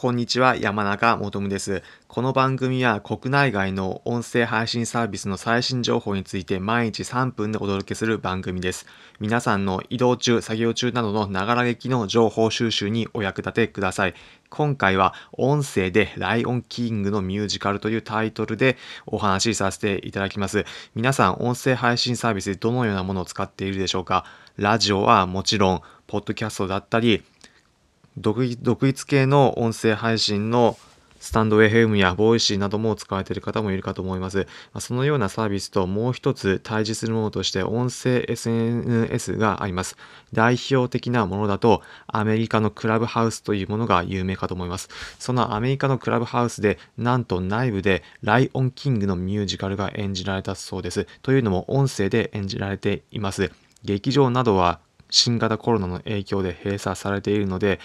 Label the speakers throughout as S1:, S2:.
S1: こんにちは、山中もとむです。この番組は国内外の音声配信サービスの最新情報について毎日3分でお届けする番組です。皆さんの移動中、作業中などのながら劇の情報収集にお役立てください。今回は音声でライオンキングのミュージカルというタイトルでお話しさせていただきます。皆さん音声配信サービスでどのようなものを使っているでしょうか？ラジオはもちろん、ポッドキャストだったり、独立系の音声配信のスタンド FM やボイシーなども使われている方もいるかと思います。そのようなサービスともう一つ対峙するものとして音声 SNS があります。代表的なものだとアメリカのクラブハウスというものが有名かと思います。そのアメリカのクラブハウスでなんと内部でライオンキングのミュージカルが演じられたそうです。というのも音声で演じられています。劇場などは新型コロナの影響で閉鎖されているので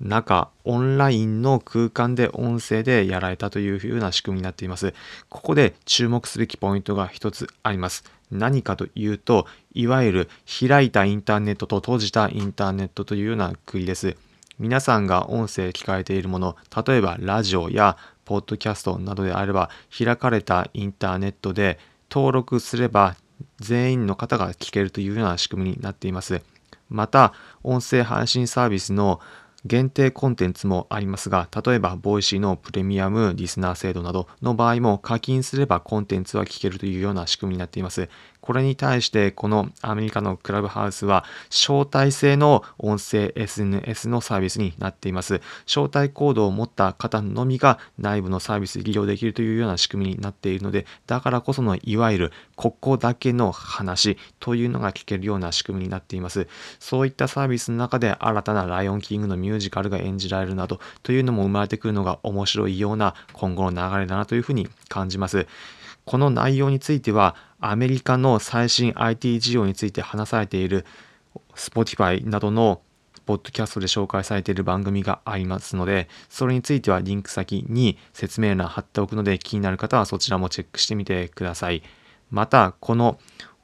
S1: 中オンラインの空間で音声でやられたというふうな仕組みになっています。ここで注目すべきポイントが一つあります。何かというと、いわゆる開いたインターネットと閉じたインターネットというような国です。皆さんが音声聞かれているもの、例えばラジオやポッドキャストなどであれば、開かれたインターネットで登録すれば全員の方が聞けるというような仕組みになっています。また、音声配信サービスの限定コンテンツもありますが、例えば、ボイシーのプレミアムリスナー制度などの場合も課金すればコンテンツは聞けるというような仕組みになっています。これに対してこのアメリカのクラブハウスは招待制の音声 SNS のサービスになっています。招待コードを持った方のみが内部のサービス利用できるというような仕組みになっているので、だからこそのいわゆるここだけの話というのが聞けるような仕組みになっています。そういったサービスの中で新たなライオンキングのミュージカルが演じられるなどというのも生まれてくるのが面白いような今後の流れだなというふうに感じます。この内容についてはアメリカの最新 IT 事業について話されている Spotify などのポッドキャストで紹介されている番組がありますので、それについてはリンク先に説明欄貼っておくので気になる方はそちらもチェックしてみてください。また、この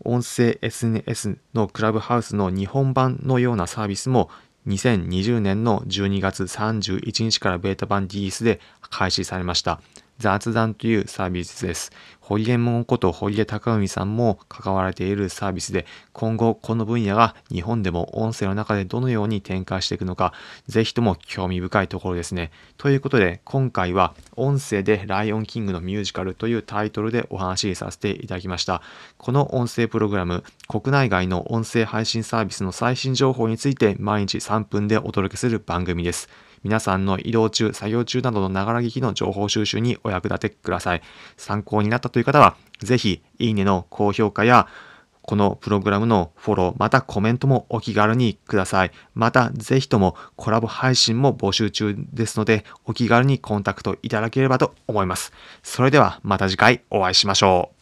S1: 音声 SNS のクラブハウスの日本版のようなサービスも2020年の12月31日からベータ版 DS で開始されました。雑談というサービスです。堀江門こと堀江貴文さんも関わられているサービスで、今後この分野が日本でも音声の中でどのように展開していくのか、ぜひとも興味深いところですね。ということで、今回は音声でライオンキングのミュージカルというタイトルでお話しさせていただきました。この音声プログラム、国内外の音声配信サービスの最新情報について毎日3分でお届けする番組です。皆さんの移動中、作業中などのながら聞きの情報収集にお役立てください。参考になったという方は、ぜひ、いいねの高評価や、このプログラムのフォロー、またコメントもお気軽にください。また、ぜひともコラボ配信も募集中ですので、お気軽にコンタクトいただければと思います。それではまた次回お会いしましょう。